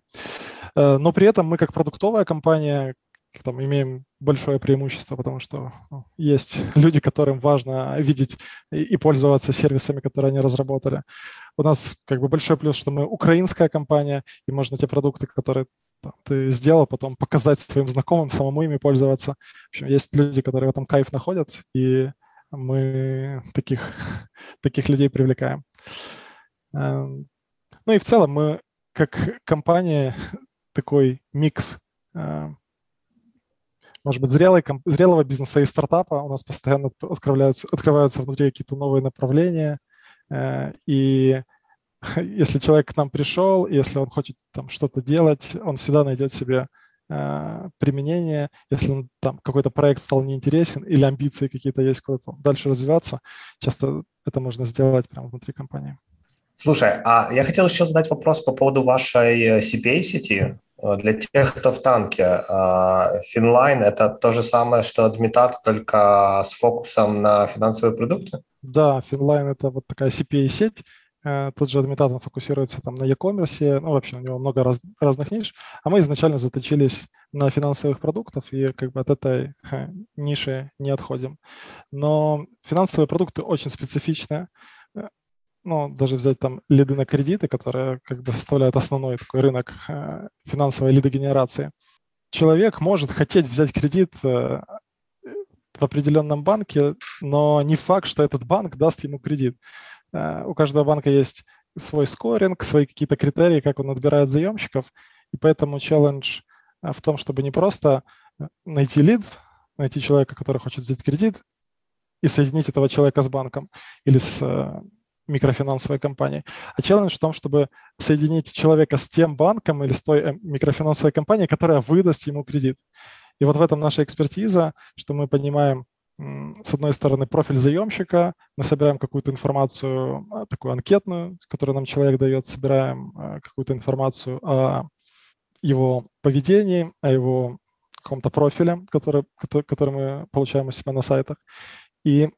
Speaker 4: Э, но при этом мы как продуктовая компания, там имеем большое преимущество, потому что ну, есть [laughs] люди, которым важно видеть и, и пользоваться сервисами, которые они разработали. У нас как бы большой плюс, что мы украинская компания, и можно те продукты, которые там, ты сделал, потом показать своим знакомым, самому ими пользоваться. В общем, есть люди, которые в этом кайф находят, и мы таких, [laughs] таких людей привлекаем. Эм, ну и в целом мы как компания [laughs] такой микс эм, может быть, зрелой, зрелого бизнеса и стартапа. У нас постоянно открываются, открываются внутри какие-то новые направления. Э, и [laughs] если человек к нам пришел, если он хочет там что-то делать, он всегда найдет себе э, применение. Если там какой-то проект стал неинтересен или амбиции какие-то есть куда-то дальше развиваться, часто это можно сделать прямо внутри компании.
Speaker 2: Слушай, а я хотел еще задать вопрос по поводу вашей CPA-сети. Э, для тех, кто в танке, Finline – это то же самое, что Admitad, только с фокусом на финансовые продукты?
Speaker 4: Да, Finline – это вот такая CPA-сеть. Э, тот же Admitad, он фокусируется там на e-commerce, ну, вообще у него много раз, разных ниш, а мы изначально заточились на финансовых продуктов и как бы от этой ниши не отходим. Но финансовые продукты очень специфичные ну, даже взять там лиды на кредиты, которые как бы составляют основной такой рынок э, финансовой лидогенерации. Человек может хотеть взять кредит э, в определенном банке, но не факт, что этот банк даст ему кредит. Э, у каждого банка есть свой скоринг, свои какие-то критерии, как он отбирает заемщиков, и поэтому челлендж в том, чтобы не просто найти лид, найти человека, который хочет взять кредит, и соединить этого человека с банком или с микрофинансовой компании. А челлендж в том, чтобы соединить человека с тем банком или с той э, микрофинансовой компанией, которая выдаст ему кредит. И вот в этом наша экспертиза, что мы понимаем, с одной стороны, профиль заемщика, мы собираем какую-то информацию, а, такую анкетную, которую нам человек дает, собираем а, какую-то информацию о его поведении, о его каком-то профиле, который, который мы получаем у себя на сайтах. И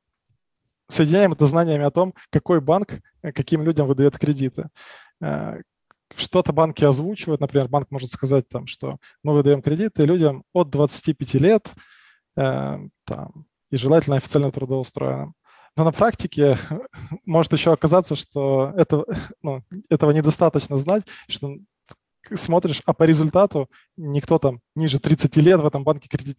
Speaker 4: соединяем это знаниями о том, какой банк э, каким людям выдает кредиты. Э, что-то банки озвучивают, например, банк может сказать, там, что мы выдаем кредиты людям от 25 лет э, там, и желательно официально трудоустроенным. Но на практике [laughs] может еще оказаться, что это, [laughs] ну, этого недостаточно знать, что смотришь, а по результату никто там ниже 30 лет в этом банке кредит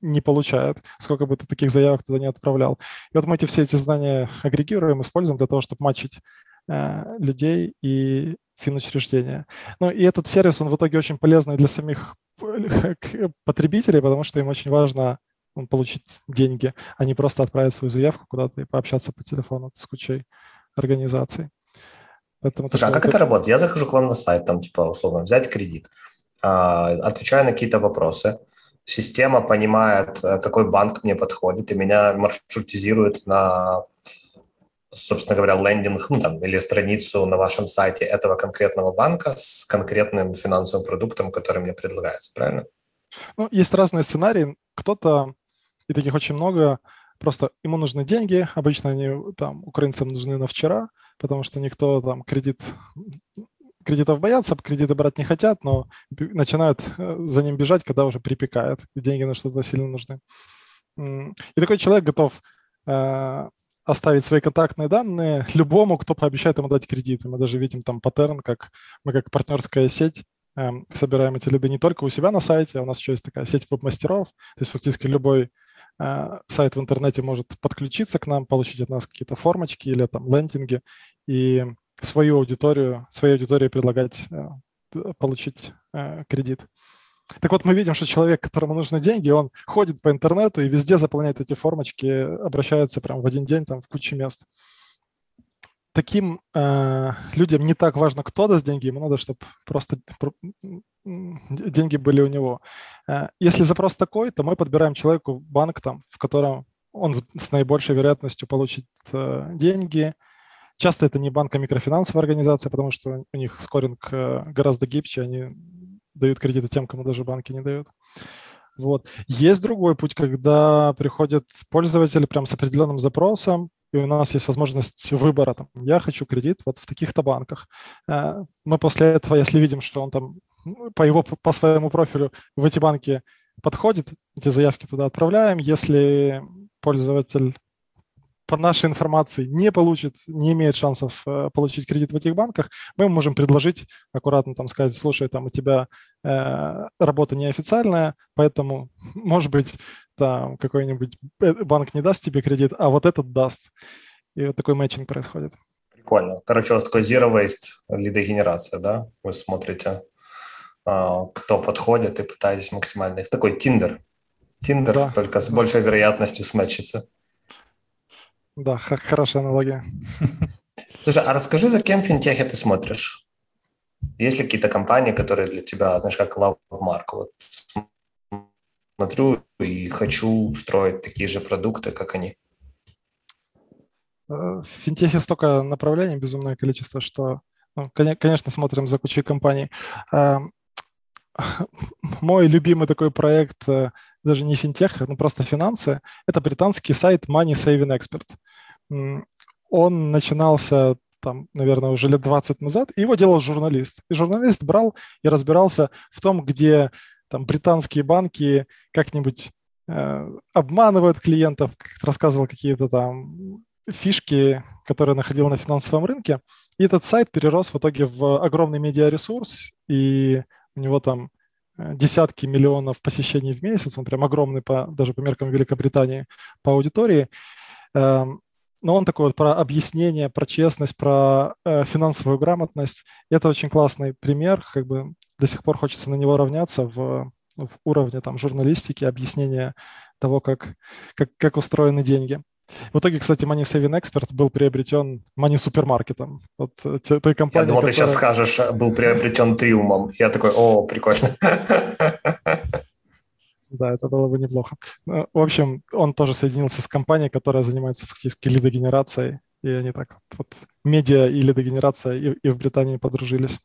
Speaker 4: не получает, сколько бы ты таких заявок туда не отправлял. И вот мы эти все эти знания агрегируем, используем для того, чтобы матчить э, людей и финучреждения. Ну и этот сервис, он в итоге очень полезный для самих [laughs] потребителей, потому что им очень важно ну, получить деньги, а не просто отправить свою заявку куда-то и пообщаться по телефону с кучей организаций.
Speaker 2: Поэтому Слушай, а как это работает? Я захожу к вам на сайт, там, типа, условно, взять кредит, а, отвечаю на какие-то вопросы, система понимает, э, какой банк мне подходит, и меня маршрутизирует на собственно говоря, лендинг, ну, там, или страницу на вашем сайте этого конкретного банка с конкретным финансовым продуктом, который мне предлагается, правильно?
Speaker 4: Ну, есть разные сценарии. Кто-то, и таких очень много, просто ему нужны деньги, обычно они там украинцам нужны на вчера, потому что никто там кредит кредитов боятся, кредиты брать не хотят, но начинают э, за ним бежать, когда уже припекает, деньги на что-то сильно нужны. И такой человек готов э, оставить свои контактные данные любому, кто пообещает ему дать кредит. мы даже видим там паттерн, как мы как партнерская сеть э, собираем эти лиды не только у себя на сайте, а у нас еще есть такая сеть веб-мастеров, то есть фактически любой э, сайт в интернете может подключиться к нам, получить от нас какие-то формочки или там лендинги и свою аудиторию, своей аудитории предлагать э, получить э, кредит. Так вот, мы видим, что человек, которому нужны деньги, он ходит по интернету и везде заполняет эти формочки, обращается прям в один день там в кучу мест. Таким э, людям не так важно, кто даст деньги, ему надо, чтобы просто деньги были у него. Э, если запрос такой, то мы подбираем человеку банк, там, в котором он с наибольшей вероятностью получит э, деньги, Часто это не банк, а микрофинансовая организация, потому что у них скоринг э, гораздо гибче, они дают кредиты тем, кому даже банки не дают. Вот. Есть другой путь, когда приходит пользователь прям с определенным запросом, и у нас есть возможность выбора. Там, я хочу кредит вот в таких-то банках. Э, мы после этого, если видим, что он там по его по своему профилю в эти банки подходит, эти заявки туда отправляем. Если пользователь по нашей информации не получит, не имеет шансов э, получить кредит в этих банках, мы можем предложить аккуратно там сказать, слушай, там у тебя э, работа неофициальная, поэтому, [laughs] может быть, там какой-нибудь э, банк не даст тебе кредит, а вот этот даст. И вот такой мэтчинг происходит.
Speaker 2: Прикольно. Короче, у вас такой zero waste лидогенерация, да? Вы смотрите, а, кто подходит и пытаетесь максимально. Такой Тиндер. Тиндер, да. только с большей вероятностью сметчится.
Speaker 4: Да, хорошая аналогия. [laughs]
Speaker 2: Слушай, а расскажи, за кем в финтехе ты смотришь? Есть ли какие-то компании, которые для тебя, знаешь, как mark? Вот смотрю и хочу строить такие же продукты, как они.
Speaker 4: Э, в финтехе столько направлений, безумное количество, что, ну, конечно, смотрим за кучей компаний. Эм, [laughs] мой любимый такой проект э, даже не финтех, ну просто финансы, это британский сайт Money Saving Expert. Он начинался там, наверное, уже лет 20 назад, и его делал журналист. И журналист брал и разбирался в том, где там британские банки как-нибудь э, обманывают клиентов, рассказывал какие-то там фишки, которые находил на финансовом рынке. И этот сайт перерос в итоге в огромный медиаресурс, и у него там десятки миллионов посещений в месяц, он прям огромный по, даже по меркам Великобритании по аудитории. Эм, но он такой вот про объяснение, про честность, про э, финансовую грамотность. Это очень классный пример, как бы до сих пор хочется на него равняться в, в уровне там журналистики, объяснения того, как, как, как устроены деньги. В итоге, кстати, Money Saving Expert был приобретен Money Супермаркетом. Вот э, той компании,
Speaker 2: Я думал, которая... ты сейчас скажешь, был приобретен Триумом. Я такой, о, прикольно. [laughs]
Speaker 4: Да, это было бы неплохо. Ну, в общем, он тоже соединился с компанией, которая занимается фактически лидогенерацией. И они так вот медиа и лидогенерация и, и в Британии подружились.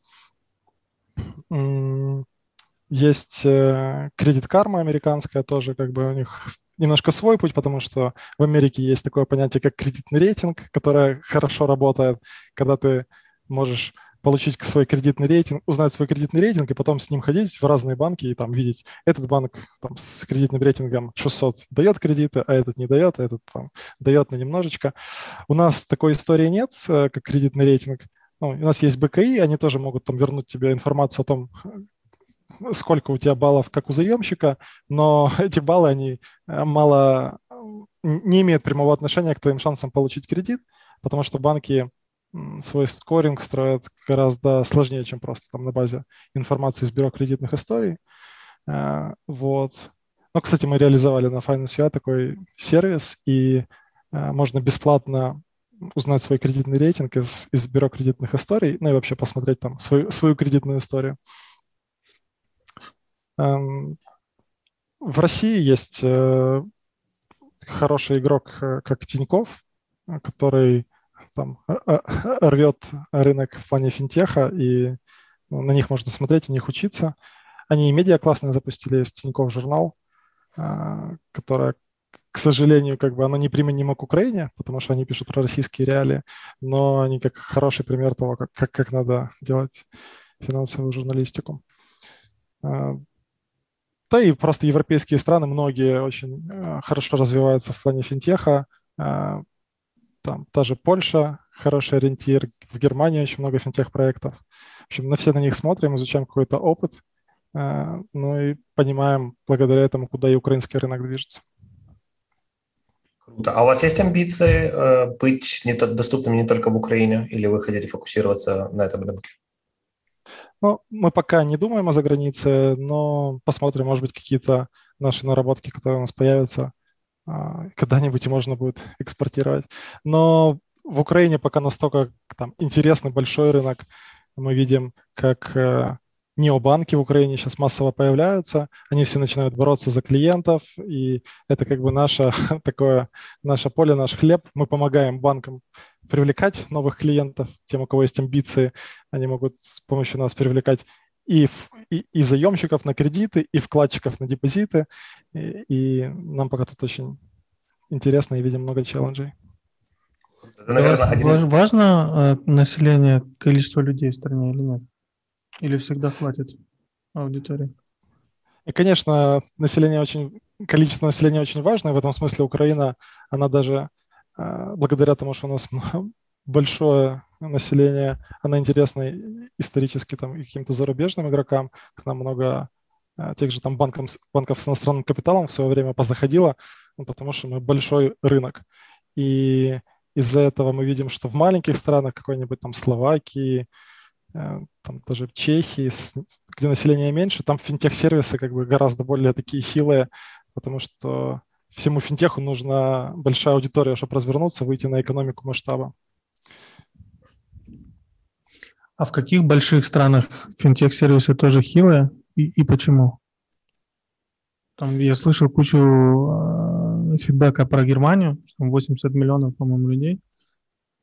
Speaker 4: Есть кредит э, карма американская тоже, как бы у них немножко свой путь, потому что в Америке есть такое понятие, как кредитный рейтинг, которое хорошо работает, когда ты можешь получить свой кредитный рейтинг, узнать свой кредитный рейтинг и потом с ним ходить в разные банки и там видеть, этот банк там, с кредитным рейтингом 600 дает кредиты, а этот не дает, а этот там, дает на немножечко. У нас такой истории нет, э, как кредитный рейтинг. Ну, у нас есть БКИ, они тоже могут там вернуть тебе информацию о том, сколько у тебя баллов, как у заемщика, но [laughs] эти баллы, они э, мало не имеют прямого отношения к твоим шансам получить кредит, потому что банки свой скоринг строят гораздо сложнее, чем просто там на базе информации из бюро кредитных историй. Э, вот. Ну, кстати, мы реализовали на Finance.ua такой сервис, и э, можно бесплатно узнать свой кредитный рейтинг из, из бюро кредитных историй, ну и вообще посмотреть там свою, свою кредитную историю. Эм, в России есть э, хороший игрок, э, как Тиньков, который там рвет рынок в плане финтеха, и ну, на них можно смотреть, у них учиться. Они и медиа классные запустили, есть Тинькофф журнал, которая к сожалению, как бы оно не применимо к Украине, потому что они пишут про российские реалии, но они как хороший пример того, как, как, как надо делать финансовую журналистику. Да и просто европейские страны, многие очень э, хорошо развиваются в плане финтеха. А, там та же Польша, хороший ориентир. В Германии очень много финтех-проектов. В общем, на все на них смотрим, изучаем какой-то опыт, а, ну и понимаем благодаря этому, куда и украинский рынок движется.
Speaker 2: Круто. А у вас есть амбиции э, быть доступными не только в Украине, или вы хотите фокусироваться на этом рынке?
Speaker 4: Ну, мы пока не думаем о загранице, но посмотрим, может быть, какие-то наши наработки, которые у нас появятся, а, когда-нибудь можно будет экспортировать. Но в Украине пока настолько там, интересный большой рынок. Мы видим, как э, необанки в Украине сейчас массово появляются, они все начинают бороться за клиентов, и это как бы наше [laughs] такое, наше поле, наш хлеб. Мы помогаем банкам привлекать новых клиентов, тем, у кого есть амбиции, они могут с помощью нас привлекать и, и, и заемщиков на кредиты, и вкладчиков на депозиты, и, и нам пока тут очень интересно и видим много челленджей.
Speaker 3: Наверное, из... Важно э, население, количество людей в стране или нет? Или всегда хватит аудитории?
Speaker 4: И, конечно, население очень, количество населения очень важно. В этом смысле Украина, она даже а, благодаря тому, что у нас [laughs] большое население, она интересна исторически там, и каким-то зарубежным игрокам. К нам много а, тех же там банков, банков с иностранным капиталом в свое время позаходило, ну, потому что мы большой рынок. И из-за этого мы видим, что в маленьких странах, какой-нибудь там Словакии, там даже Чехии, где население меньше, там финтех-сервисы как бы гораздо более такие хилые, потому что всему финтеху нужна большая аудитория, чтобы развернуться, выйти на экономику масштаба.
Speaker 3: А в каких больших странах финтех-сервисы тоже хилые и, и почему? Там я слышал кучу э, фидбэка про Германию, что 80 миллионов, по-моему, людей,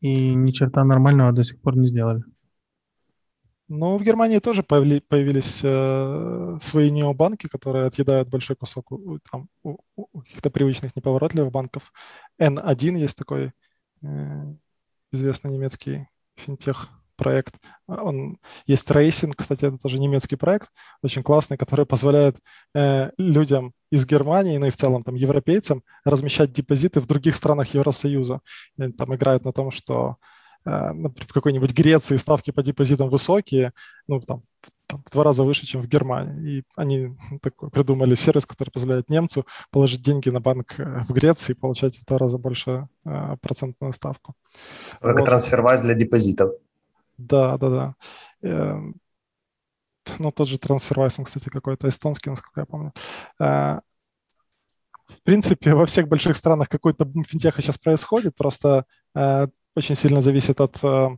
Speaker 3: и ни черта нормального до сих пор не сделали.
Speaker 4: Ну, в Германии тоже появили, появились э, свои необанки, которые отъедают большой кусок у, там, у, у каких-то привычных неповоротливых банков. N1 есть такой э, известный немецкий финтех проект. Он есть Racing, кстати, это тоже немецкий проект, очень классный, который позволяет э, людям из Германии, ну и в целом там европейцам размещать депозиты в других странах Евросоюза. И, там играют на том, что Э, в какой-нибудь Греции ставки по депозитам высокие, ну, там, там, в два раза выше, чем в Германии. И они такой, придумали сервис, который позволяет немцу положить деньги на банк э, в Греции и получать в два раза больше э, процентную ставку.
Speaker 2: Как вот. трансфервайз для депозитов.
Speaker 4: Да, да, да. Э, ну, тот же трансфервайз, он, кстати, какой-то эстонский, насколько я помню. Э, в принципе, во всех больших странах какой-то бум финтеха сейчас происходит, просто э, очень сильно зависит от э,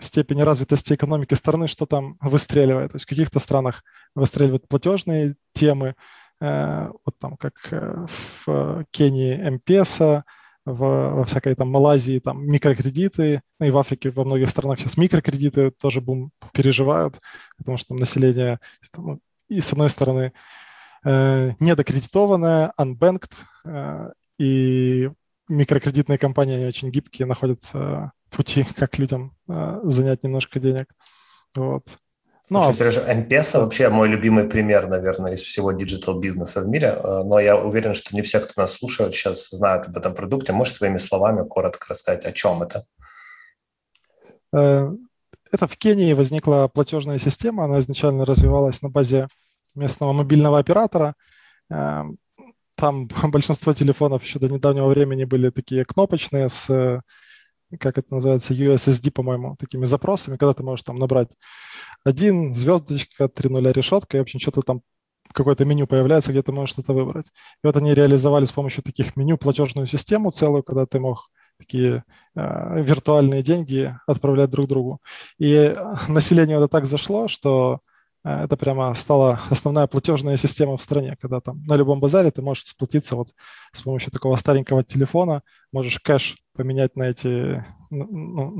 Speaker 4: степени развитости экономики страны, что там выстреливает. То есть в каких-то странах выстреливают платежные темы, э, вот там как э, в Кении МПСа, во всякой там Малайзии там микрокредиты, ну и в Африке во многих странах сейчас микрокредиты тоже бум переживают, потому что там население ну, и с одной стороны э, недокредитованное, unbanked, э, и микрокредитные компании, они очень гибкие, находят э, пути, как людям э, занять немножко денег. Вот.
Speaker 2: Ну, Слушай, Сережа, M-Pesa вообще мой любимый пример, наверное, из всего диджитал-бизнеса в мире, э, но я уверен, что не все, кто нас слушает, сейчас знают об этом продукте. Можешь своими словами коротко рассказать, о чем это?
Speaker 4: Э, это в Кении возникла платежная система, она изначально развивалась на базе местного мобильного оператора. Там [laughs] большинство телефонов еще до недавнего времени были такие кнопочные с, как это называется, USSD, по-моему, такими запросами, когда ты можешь там набрать один, звездочка, три нуля, решетка, и, в общем, что-то там какое-то меню появляется, где ты можешь что-то выбрать. И вот они реализовали с помощью таких меню платежную систему целую, когда ты мог такие э, виртуальные деньги отправлять друг другу. И [laughs] населению это так зашло, что это прямо стала основная платежная система в стране, когда там на любом базаре ты можешь сплатиться вот с помощью такого старенького телефона, можешь кэш поменять на эти, ну,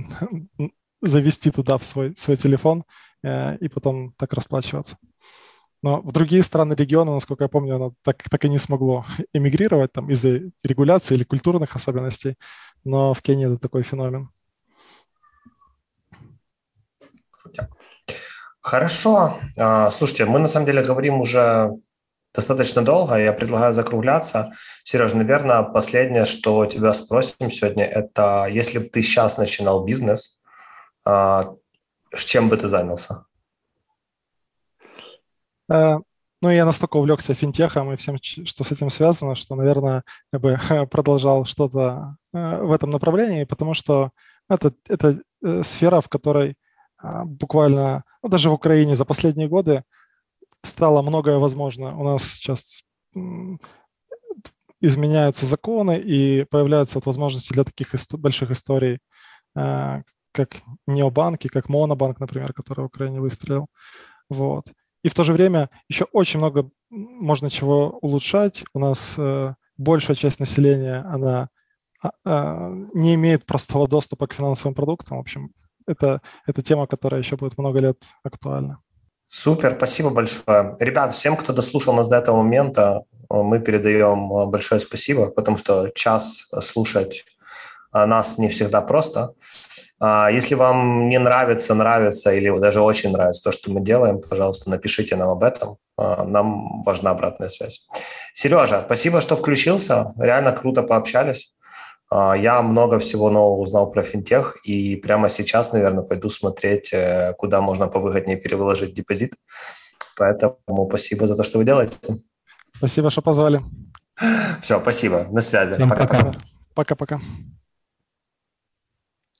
Speaker 4: завести туда в свой, свой телефон э, и потом так расплачиваться. Но в другие страны региона, насколько я помню, оно так, так и не смогло эмигрировать там из-за регуляции или культурных особенностей. Но в Кении это такой феномен.
Speaker 2: Хорошо. А, слушайте, мы на самом деле говорим уже достаточно долго. Я предлагаю закругляться. Сереж, наверное, последнее, что тебя спросим сегодня, это если бы ты сейчас начинал бизнес, а, чем бы ты занялся?
Speaker 4: Э, ну, я настолько увлекся финтехом и всем, что с этим связано, что, наверное, я бы [laughs] продолжал что-то э, в этом направлении, потому что это, это э, сфера, в которой буквально, ну, даже в Украине за последние годы стало многое возможно. У нас сейчас изменяются законы и появляются вот возможности для таких ист- больших историй, как необанки, как монобанк, например, который в Украине выстрелил. Вот. И в то же время еще очень много можно чего улучшать. У нас э, большая часть населения, она э, не имеет простого доступа к финансовым продуктам. В общем, это, это тема, которая еще будет много лет актуальна.
Speaker 2: Супер, спасибо большое. Ребят, всем, кто дослушал нас до этого момента, мы передаем э, большое спасибо, потому что час слушать нас не всегда просто. А, если вам не нравится, нравится или даже очень нравится то, что мы делаем, пожалуйста, напишите нам об этом. А, нам важна обратная связь. Сережа, спасибо, что включился. Реально круто пообщались. А, я много всего нового узнал про финтех, и прямо сейчас, наверное, пойду смотреть, э, куда можно повыгоднее перевыложить депозит. Поэтому спасибо за то, что вы делаете.
Speaker 4: Спасибо, что позвали.
Speaker 2: Все, спасибо. На связи.
Speaker 3: Пока-пока.
Speaker 4: Пока-пока.